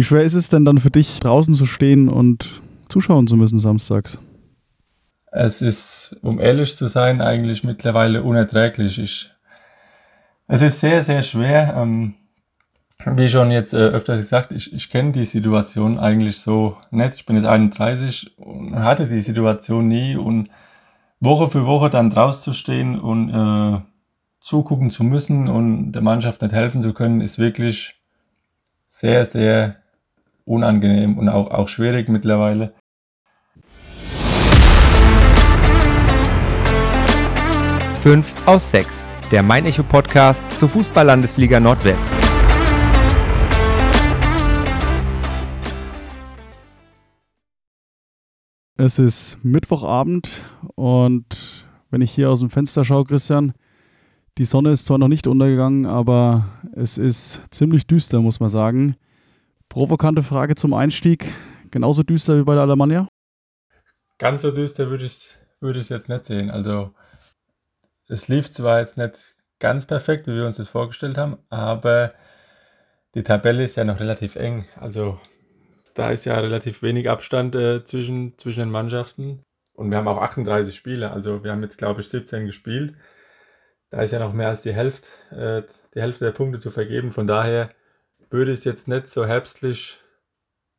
Wie schwer ist es denn dann für dich, draußen zu stehen und zuschauen zu müssen samstags? Es ist, um ehrlich zu sein, eigentlich mittlerweile unerträglich. Ich, es ist sehr, sehr schwer. Ähm, wie schon jetzt äh, öfters gesagt, ich, ich kenne die Situation eigentlich so nicht. Ich bin jetzt 31 und hatte die Situation nie und Woche für Woche dann draußen zu stehen und äh, zugucken zu müssen und der Mannschaft nicht helfen zu können, ist wirklich sehr, sehr unangenehm und auch, auch schwierig mittlerweile. Fünf aus sechs, der Mein Echo Podcast zur Fußball-Landesliga Nordwest. Es ist Mittwochabend und wenn ich hier aus dem Fenster schaue, Christian, die Sonne ist zwar noch nicht untergegangen, aber es ist ziemlich düster, muss man sagen. Provokante Frage zum Einstieg. Genauso düster wie bei der Alemannia? Ganz so düster würde ich es jetzt nicht sehen. Also es lief zwar jetzt nicht ganz perfekt, wie wir uns das vorgestellt haben, aber die Tabelle ist ja noch relativ eng. Also da ist ja relativ wenig Abstand äh, zwischen, zwischen den Mannschaften. Und wir haben auch 38 Spiele. Also wir haben jetzt, glaube ich, 17 gespielt. Da ist ja noch mehr als die Hälfte, äh, die Hälfte der Punkte zu vergeben. Von daher würde ich es jetzt nicht so herbstlich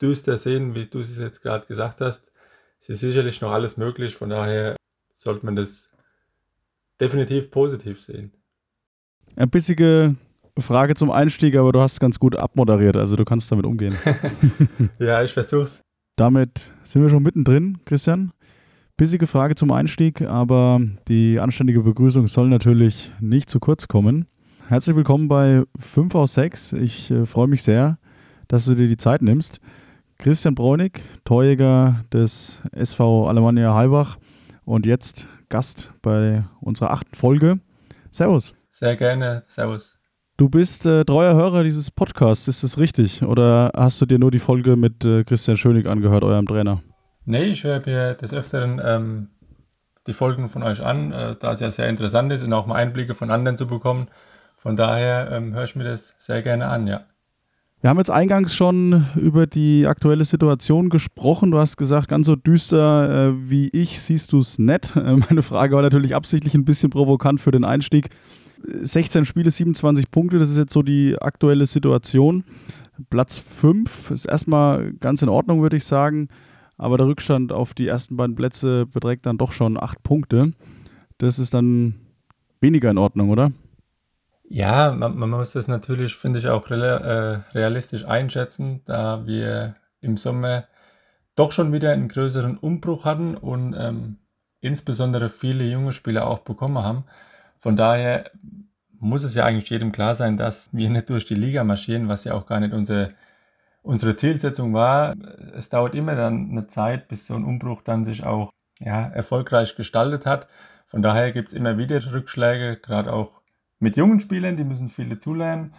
düster sehen, wie du es jetzt gerade gesagt hast. Es ist sicherlich noch alles möglich. Von daher sollte man das definitiv positiv sehen. Ein bissige Frage zum Einstieg, aber du hast es ganz gut abmoderiert, also du kannst damit umgehen. ja, ich versuch's. Damit sind wir schon mittendrin, Christian. Bissige Frage zum Einstieg, aber die anständige Begrüßung soll natürlich nicht zu kurz kommen. Herzlich willkommen bei 5 aus 6. Ich äh, freue mich sehr, dass du dir die Zeit nimmst. Christian Bräunig, Torjäger des SV Alemannia Heilbach und jetzt Gast bei unserer achten Folge. Servus. Sehr gerne. Servus. Du bist äh, treuer Hörer dieses Podcasts, ist das richtig? Oder hast du dir nur die Folge mit äh, Christian Schönig angehört, eurem Trainer? Nee, ich höre mir des Öfteren ähm, die Folgen von euch an, äh, da es ja sehr interessant ist und auch mal Einblicke von anderen zu bekommen. Von daher ähm, höre ich mir das sehr gerne an, ja. Wir haben jetzt eingangs schon über die aktuelle Situation gesprochen. Du hast gesagt, ganz so düster äh, wie ich siehst du es nett. Äh, meine Frage war natürlich absichtlich ein bisschen provokant für den Einstieg. 16 Spiele, 27 Punkte, das ist jetzt so die aktuelle Situation. Platz 5 ist erstmal ganz in Ordnung, würde ich sagen. Aber der Rückstand auf die ersten beiden Plätze beträgt dann doch schon 8 Punkte. Das ist dann weniger in Ordnung, oder? Ja, man, man muss das natürlich, finde ich, auch äh, realistisch einschätzen, da wir im Sommer doch schon wieder einen größeren Umbruch hatten und ähm, insbesondere viele junge Spieler auch bekommen haben. Von daher muss es ja eigentlich jedem klar sein, dass wir nicht durch die Liga marschieren, was ja auch gar nicht unsere, unsere Zielsetzung war. Es dauert immer dann eine Zeit, bis so ein Umbruch dann sich auch ja, erfolgreich gestaltet hat. Von daher gibt es immer wieder Rückschläge, gerade auch mit jungen Spielern, die müssen viele zulernen.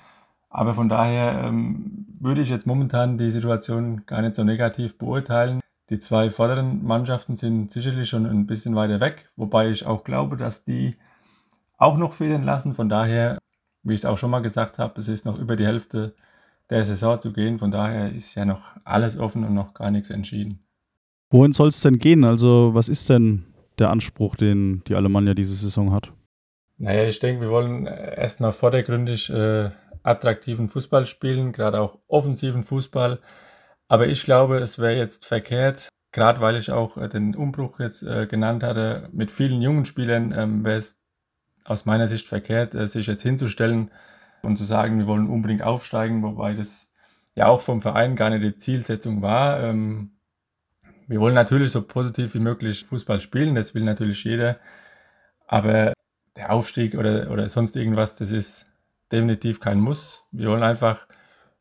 Aber von daher ähm, würde ich jetzt momentan die Situation gar nicht so negativ beurteilen. Die zwei vorderen Mannschaften sind sicherlich schon ein bisschen weiter weg, wobei ich auch glaube, dass die auch noch fehlen lassen. Von daher, wie ich es auch schon mal gesagt habe, es ist noch über die Hälfte der Saison zu gehen. Von daher ist ja noch alles offen und noch gar nichts entschieden. Wohin soll es denn gehen? Also, was ist denn der Anspruch, den die Alemannia diese Saison hat? Naja, ich denke, wir wollen erstmal vordergründig äh, attraktiven Fußball spielen, gerade auch offensiven Fußball. Aber ich glaube, es wäre jetzt verkehrt, gerade weil ich auch äh, den Umbruch jetzt äh, genannt hatte, mit vielen jungen Spielern ähm, wäre es aus meiner Sicht verkehrt, äh, sich jetzt hinzustellen und zu sagen, wir wollen unbedingt aufsteigen, wobei das ja auch vom Verein gar nicht die Zielsetzung war. Ähm, wir wollen natürlich so positiv wie möglich Fußball spielen, das will natürlich jeder, aber der Aufstieg oder, oder sonst irgendwas, das ist definitiv kein Muss. Wir wollen einfach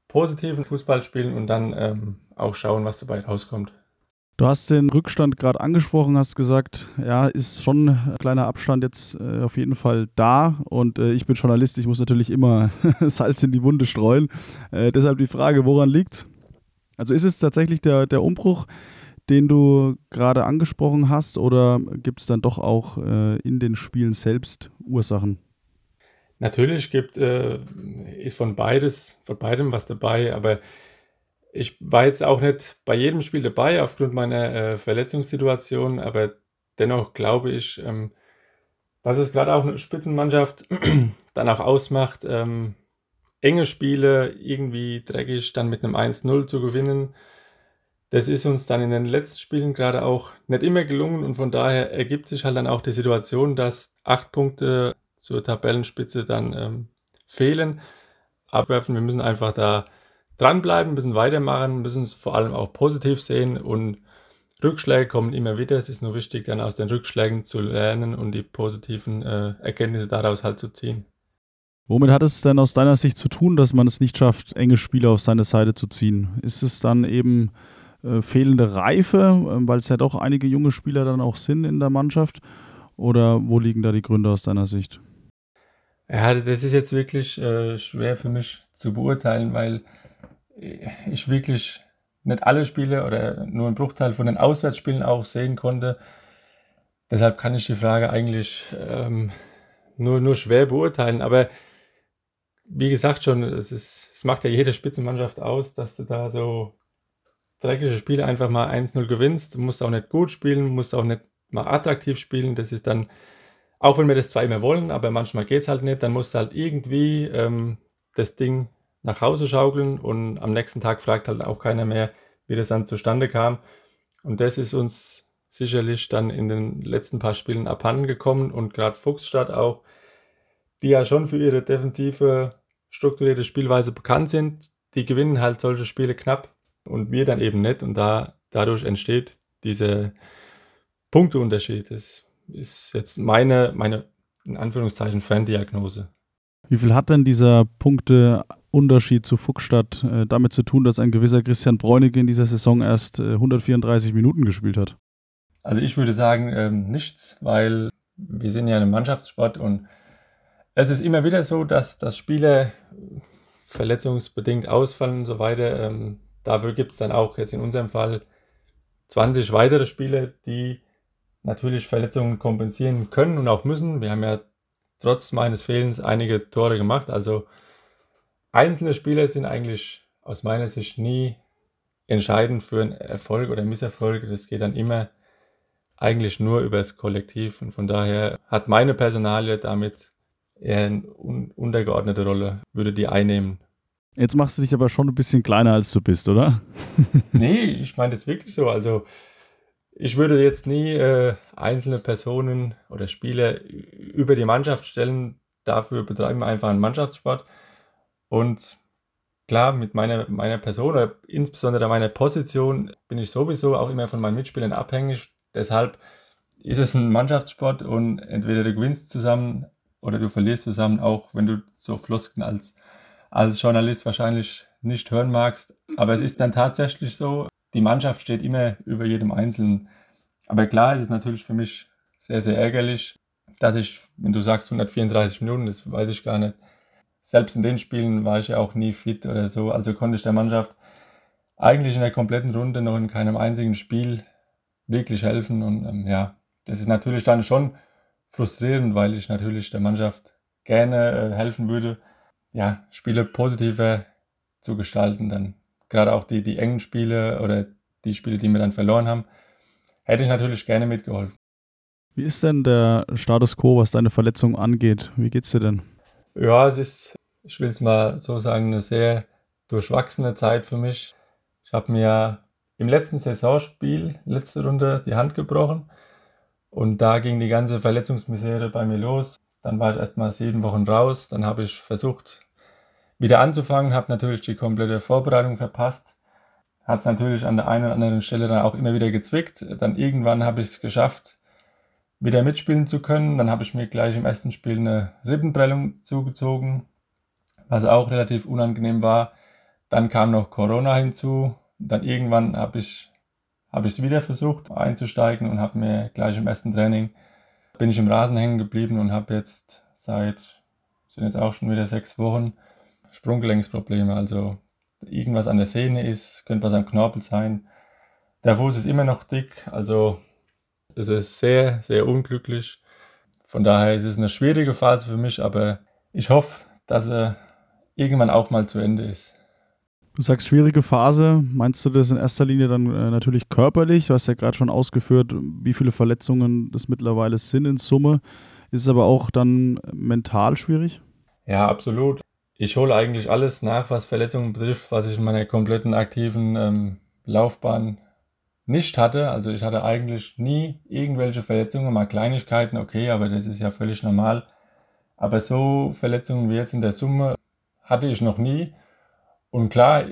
positiven Fußball spielen und dann ähm, auch schauen, was dabei rauskommt. Du hast den Rückstand gerade angesprochen, hast gesagt, ja, ist schon ein kleiner Abstand jetzt äh, auf jeden Fall da. Und äh, ich bin Journalist, ich muss natürlich immer Salz in die Wunde streuen. Äh, deshalb die Frage, woran liegt Also ist es tatsächlich der, der Umbruch, den du gerade angesprochen hast, oder gibt es dann doch auch äh, in den Spielen selbst Ursachen? Natürlich gibt, äh, ist von beides, von beidem was dabei, aber Ich war jetzt auch nicht bei jedem Spiel dabei aufgrund meiner äh, Verletzungssituation, aber dennoch glaube ich, ähm, dass es gerade auch eine Spitzenmannschaft dann auch ausmacht, ähm, enge Spiele irgendwie dreckig dann mit einem 1-0 zu gewinnen. Das ist uns dann in den letzten Spielen gerade auch nicht immer gelungen und von daher ergibt sich halt dann auch die Situation, dass acht Punkte zur Tabellenspitze dann ähm, fehlen. Abwerfen, wir müssen einfach da dranbleiben, müssen weitermachen, müssen es vor allem auch positiv sehen und Rückschläge kommen immer wieder. Es ist nur wichtig, dann aus den Rückschlägen zu lernen und die positiven äh, Erkenntnisse daraus halt zu ziehen. Womit hat es denn aus deiner Sicht zu tun, dass man es nicht schafft, enge Spieler auf seine Seite zu ziehen? Ist es dann eben äh, fehlende Reife, äh, weil es ja doch einige junge Spieler dann auch sind in der Mannschaft? Oder wo liegen da die Gründe aus deiner Sicht? Ja, das ist jetzt wirklich äh, schwer für mich zu beurteilen, weil ich wirklich nicht alle Spiele oder nur einen Bruchteil von den Auswärtsspielen auch sehen konnte. Deshalb kann ich die Frage eigentlich ähm, nur, nur schwer beurteilen. Aber wie gesagt schon, es, ist, es macht ja jede Spitzenmannschaft aus, dass du da so dreckige Spiele einfach mal 1-0 gewinnst. Musst auch nicht gut spielen, musst auch nicht mal attraktiv spielen. Das ist dann, auch wenn wir das zwar immer wollen, aber manchmal geht es halt nicht, dann musst du halt irgendwie ähm, das Ding nach Hause schaukeln und am nächsten Tag fragt halt auch keiner mehr, wie das dann zustande kam. Und das ist uns sicherlich dann in den letzten paar Spielen abhanden gekommen und gerade Fuchsstadt auch, die ja schon für ihre defensive, strukturierte Spielweise bekannt sind, die gewinnen halt solche Spiele knapp und wir dann eben nicht und da dadurch entsteht dieser Punkteunterschied. Das ist jetzt meine, meine in Anführungszeichen Ferndiagnose. Wie viel hat denn dieser Punkteunterschied zu Fuchsstadt äh, damit zu tun, dass ein gewisser Christian Bräunige in dieser Saison erst äh, 134 Minuten gespielt hat? Also ich würde sagen ähm, nichts, weil wir sind ja ein Mannschaftssport und es ist immer wieder so, dass, dass Spieler verletzungsbedingt ausfallen und so weiter. Ähm, dafür gibt es dann auch jetzt in unserem Fall 20 weitere Spieler, die natürlich Verletzungen kompensieren können und auch müssen. Wir haben ja trotz meines Fehlens einige Tore gemacht. Also einzelne Spieler sind eigentlich aus meiner Sicht nie entscheidend für einen Erfolg oder Misserfolg. Das geht dann immer eigentlich nur über das Kollektiv. Und von daher hat meine Personalie damit eher eine un untergeordnete Rolle, würde die einnehmen. Jetzt machst du dich aber schon ein bisschen kleiner, als du bist, oder? nee, ich meine das wirklich so. Also ich würde jetzt nie äh, einzelne Personen oder Spieler über die Mannschaft stellen. Dafür betreiben wir einfach einen Mannschaftssport. Und klar, mit meiner, meiner Person oder insbesondere meiner Position bin ich sowieso auch immer von meinen Mitspielern abhängig. Deshalb ist es ein Mannschaftssport und entweder du gewinnst zusammen oder du verlierst zusammen, auch wenn du so Flosken als, als Journalist wahrscheinlich nicht hören magst. Aber es ist dann tatsächlich so, die Mannschaft steht immer über jedem Einzelnen. Aber klar ist es natürlich für mich sehr, sehr ärgerlich, dass ich, wenn du sagst 134 Minuten, das weiß ich gar nicht. Selbst in den Spielen war ich ja auch nie fit oder so. Also konnte ich der Mannschaft eigentlich in der kompletten Runde noch in keinem einzigen Spiel wirklich helfen. Und ähm, ja, das ist natürlich dann schon frustrierend, weil ich natürlich der Mannschaft gerne äh, helfen würde, ja, Spiele positiver zu gestalten dann gerade auch die, die engen Spiele oder die Spiele, die wir dann verloren haben, hätte ich natürlich gerne mitgeholfen. Wie ist denn der Status quo, was deine Verletzung angeht? Wie geht's dir denn? Ja, es ist, ich will es mal so sagen, eine sehr durchwachsene Zeit für mich. Ich habe mir im letzten Saisonspiel, letzte Runde, die Hand gebrochen. Und da ging die ganze Verletzungsmisere bei mir los. Dann war ich erstmal sieben Wochen raus. Dann habe ich versucht, wieder anzufangen, habe natürlich die komplette Vorbereitung verpasst. Hat es natürlich an der einen oder anderen Stelle dann auch immer wieder gezwickt. Dann irgendwann habe ich es geschafft, wieder mitspielen zu können. Dann habe ich mir gleich im ersten Spiel eine Rippenprellung zugezogen, was auch relativ unangenehm war. Dann kam noch Corona hinzu. Dann irgendwann habe ich habe ich es wieder versucht einzusteigen und habe mir gleich im ersten Training bin ich im Rasen hängen geblieben und habe jetzt seit sind jetzt auch schon wieder sechs Wochen Sprunggelenksprobleme, also irgendwas an der Sehne ist, es könnte was am Knorpel sein. Der Fuß ist immer noch dick, also es ist sehr, sehr unglücklich. Von daher ist es eine schwierige Phase für mich, aber ich hoffe, dass er irgendwann auch mal zu Ende ist. Du sagst schwierige Phase. Meinst du das in erster Linie dann äh, natürlich körperlich? Du hast ja gerade schon ausgeführt, wie viele Verletzungen das mittlerweile sind in Summe. Ist es aber auch dann mental schwierig? Ja, absolut. Ich hole eigentlich alles nach, was Verletzungen betrifft, was ich in meiner kompletten aktiven ähm, Laufbahn nicht hatte. Also ich hatte eigentlich nie irgendwelche Verletzungen, mal Kleinigkeiten, okay, aber das ist ja völlig normal. Aber so Verletzungen wie jetzt in der Summe hatte ich noch nie. Und klar,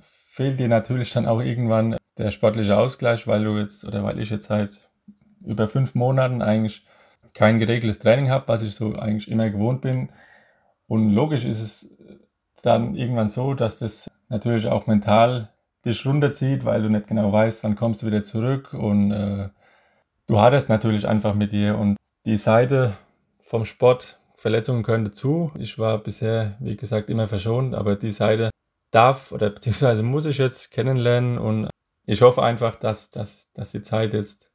fehlt dir natürlich dann auch irgendwann der sportliche Ausgleich, weil du jetzt oder weil ich jetzt seit über fünf Monaten eigentlich kein geregeltes Training habe, was ich so eigentlich immer gewohnt bin. Und logisch ist es dann irgendwann so, dass das natürlich auch mental dich runterzieht, weil du nicht genau weißt, wann kommst du wieder zurück und äh, du hattest natürlich einfach mit dir und die Seite vom Sport, Verletzungen gehören dazu. Ich war bisher, wie gesagt, immer verschont, aber die Seite darf oder beziehungsweise muss ich jetzt kennenlernen und ich hoffe einfach, dass, dass, dass die Zeit jetzt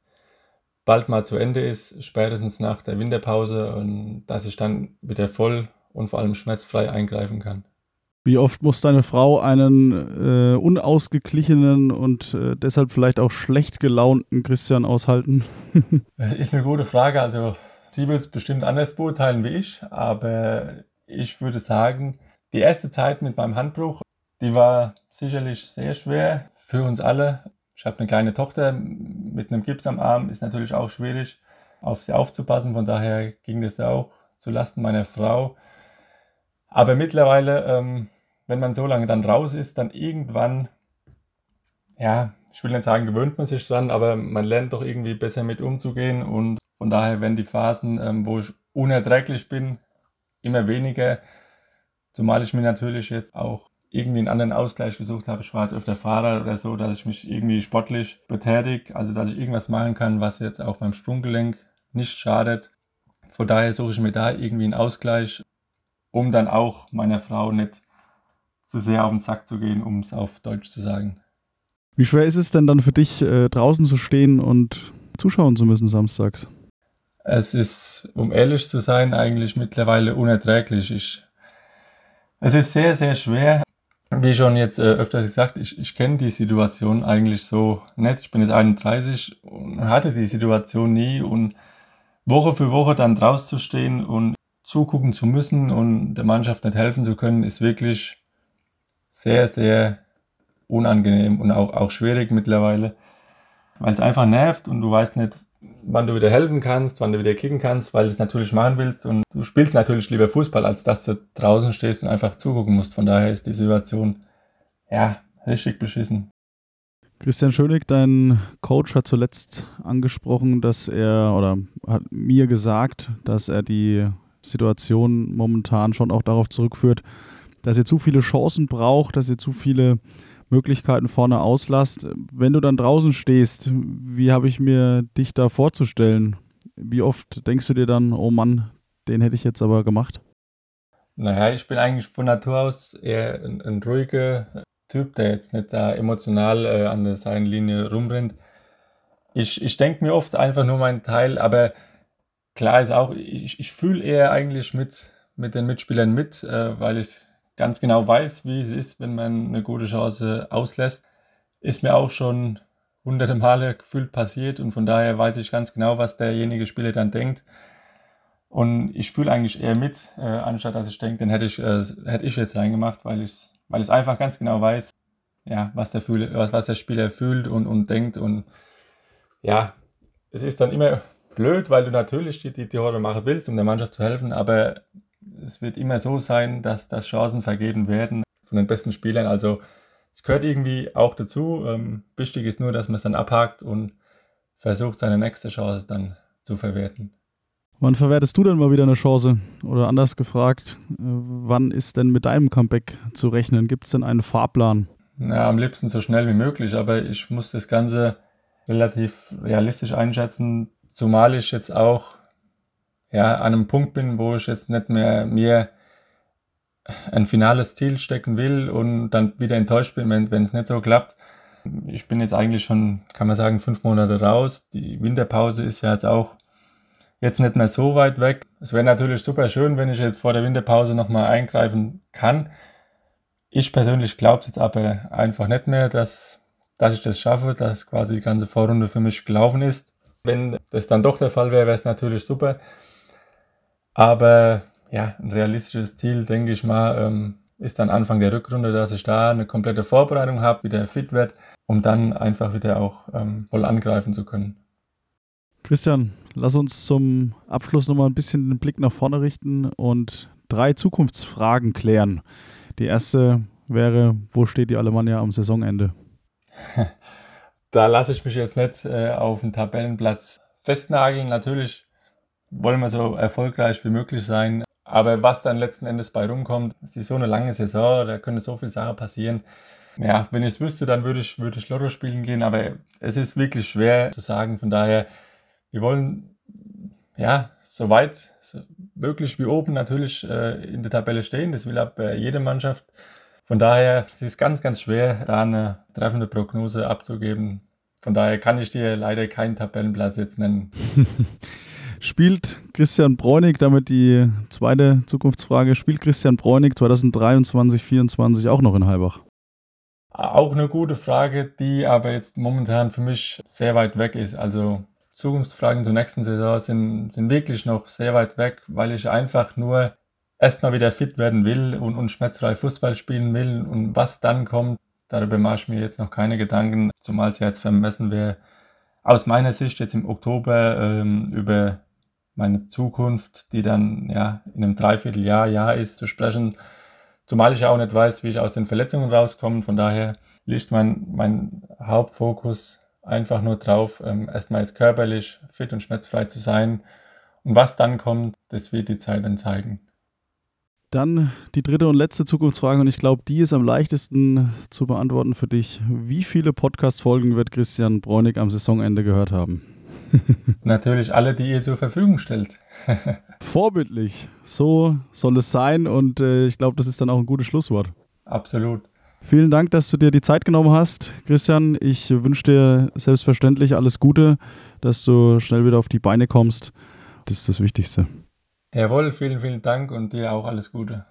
bald mal zu Ende ist, spätestens nach der Winterpause und dass ich dann wieder voll und vor allem schmerzfrei eingreifen kann. Wie oft muss deine Frau einen äh, unausgeglichenen und äh, deshalb vielleicht auch schlecht gelaunten Christian aushalten? das ist eine gute Frage. Also, sie wird es bestimmt anders beurteilen wie ich, aber ich würde sagen, die erste Zeit mit meinem Handbruch, die war sicherlich sehr schwer für uns alle. Ich habe eine kleine Tochter mit einem Gips am Arm, ist natürlich auch schwierig, auf sie aufzupassen. Von daher ging das auch zu Lasten meiner Frau. Aber mittlerweile, ähm, wenn man so lange dann raus ist, dann irgendwann, ja, ich will nicht sagen, gewöhnt man sich dran, aber man lernt doch irgendwie besser mit umzugehen. Und von daher, wenn die Phasen, ähm, wo ich unerträglich bin, immer weniger, zumal ich mir natürlich jetzt auch irgendwie einen anderen Ausgleich gesucht habe. Ich war jetzt öfter Fahrer oder so, dass ich mich irgendwie sportlich betätige, also dass ich irgendwas machen kann, was jetzt auch beim Sprunggelenk nicht schadet. Von daher suche ich mir da irgendwie einen Ausgleich um dann auch meiner Frau nicht zu sehr auf den Sack zu gehen, um es auf Deutsch zu sagen. Wie schwer ist es denn dann für dich, äh, draußen zu stehen und zuschauen zu müssen samstags? Es ist, um ehrlich zu sein, eigentlich mittlerweile unerträglich. Ich, es ist sehr, sehr schwer. Wie schon jetzt äh, öfters gesagt, ich, ich kenne die Situation eigentlich so nicht. Ich bin jetzt 31 und hatte die Situation nie und Woche für Woche dann draußen zu stehen und zugucken zu müssen und der Mannschaft nicht helfen zu können, ist wirklich sehr, sehr unangenehm und auch, auch schwierig mittlerweile, weil es einfach nervt und du weißt nicht, wann du wieder helfen kannst, wann du wieder kicken kannst, weil du es natürlich machen willst und du spielst natürlich lieber Fußball, als dass du draußen stehst und einfach zugucken musst. Von daher ist die Situation, ja, richtig beschissen. Christian Schönig, dein Coach hat zuletzt angesprochen, dass er oder hat mir gesagt, dass er die Situation momentan schon auch darauf zurückführt, dass ihr zu viele Chancen braucht, dass ihr zu viele Möglichkeiten vorne auslasst. Wenn du dann draußen stehst, wie habe ich mir dich da vorzustellen? Wie oft denkst du dir dann, oh Mann, den hätte ich jetzt aber gemacht? Naja, ich bin eigentlich von Natur aus eher ein, ein ruhiger Typ, der jetzt nicht da emotional äh, an der Seitenlinie rumrennt. Ich, ich denke mir oft einfach nur meinen Teil, aber klar ist auch, ich, ich fühle eher eigentlich mit, mit den Mitspielern mit, äh, weil ich ganz genau weiß, wie es ist, wenn man eine gute Chance auslässt. Ist mir auch schon hunderte Male gefühlt passiert und von daher weiß ich ganz genau, was derjenige Spieler dann denkt. Und ich fühle eigentlich eher mit, äh, anstatt dass ich denke, den hätte ich, äh, hätte ich jetzt reingemacht, weil ich weil einfach ganz genau weiß, ja, was der, fühle, was, was der Spieler fühlt und, und denkt. Und ja, es ist dann immer blöd, weil du natürlich die, die Tore machen willst, um der Mannschaft zu helfen, aber es wird immer so sein, dass, dass Chancen vergeben werden von den besten Spielern. Also es gehört irgendwie auch dazu. Ähm, wichtig ist nur, dass man es dann abhakt und versucht, seine nächste Chance dann zu verwerten. Wann verwertest du denn mal wieder eine Chance? Oder anders gefragt, äh, wann ist denn mit deinem Comeback zu rechnen? Gibt es denn einen Fahrplan? Na, am liebsten so schnell wie möglich, aber ich muss das Ganze relativ realistisch einschätzen. Zumal ich jetzt auch ja, an einem Punkt bin, wo ich jetzt nicht mehr mir ein finales Ziel stecken will und dann wieder enttäuscht bin, wenn, es nicht so klappt. Ich bin jetzt eigentlich schon, kann man sagen, fünf Monate raus. Die Winterpause ist ja jetzt auch jetzt nicht mehr so weit weg. Es wäre natürlich super schön, wenn ich jetzt vor der Winterpause nochmal eingreifen kann. Ich persönlich glaube jetzt aber einfach nicht mehr, dass, dass ich das schaffe, dass quasi die ganze Vorrunde für mich gelaufen ist. Wenn das dann doch der Fall wäre, wäre es natürlich super. Aber ja, ein realistisches Ziel, denke ich mal, ähm, ist dann Anfang der Rückrunde, dass ich da eine komplette Vorbereitung habe, wieder fit werde, um dann einfach wieder auch ähm, voll angreifen zu können. Christian, lass uns zum Abschluss nochmal ein bisschen den Blick nach vorne richten und drei Zukunftsfragen klären. Die erste wäre, wo steht die Alemannia am Saisonende? Da lasse ich mich jetzt nicht äh, auf den Tabellenplatz festnageln. Natürlich wollen wir so erfolgreich wie möglich sein. Aber was dann letzten Endes bei rumkommt, ist so eine lange Saison, da können so viele Sachen passieren. Ja, wenn ich es wüsste, dann würde ich, würde ich Lotto spielen gehen, aber es ist wirklich schwer zu sagen. Von daher, wir wollen ja so weit so möglich wie oben natürlich äh, in der Tabelle stehen. Das will aber jede Mannschaft. Von daher es ist es ganz, ganz schwer, da eine treffende Prognose abzugeben. Von daher kann ich dir leider keinen Tabellenplatz jetzt nennen. Spielt Christian Bräunig, damit die zweite Zukunftsfrage, spielt Christian Bräunig 2023, 2024 auch noch in Halbach? Auch eine gute Frage, die aber jetzt momentan für mich sehr weit weg ist. Also Zukunftsfragen zur nächsten Saison sind, sind wirklich noch sehr weit weg, weil ich einfach nur erstmal wieder fit werden will und, und schmerzfrei Fußball spielen will. Und was dann kommt, darüber mache ich mir jetzt noch keine Gedanken, zumal es jetzt vermessen wäre, aus meiner Sicht jetzt im Oktober ähm, über meine Zukunft, die dann ja in einem Dreivierteljahr, Jahr ist, zu sprechen. Zumal ich ja auch nicht weiß, wie ich aus den Verletzungen rauskomme. Von daher liegt mein, mein Hauptfokus einfach nur drauf, ähm, erstmal jetzt körperlich fit und schmerzfrei zu sein. Und was dann kommt, das wird die Zeit dann zeigen. Dann die dritte und letzte Zukunftsfrage und ich glaube, die ist am leichtesten zu beantworten für dich. Wie viele Podcast-Folgen wird Christian Bräunig am Saisonende gehört haben? Natürlich alle, die ihr zur Verfügung stellt. Vorbildlich. So soll es sein und äh, ich glaube, das ist dann auch ein gutes Schlusswort. Absolut. Vielen Dank, dass du dir die Zeit genommen hast, Christian. Ich wünsche dir selbstverständlich alles Gute, dass du schnell wieder auf die Beine kommst. Das ist das Wichtigste. Jawohl, vielen, vielen Dank und dir auch alles Gute.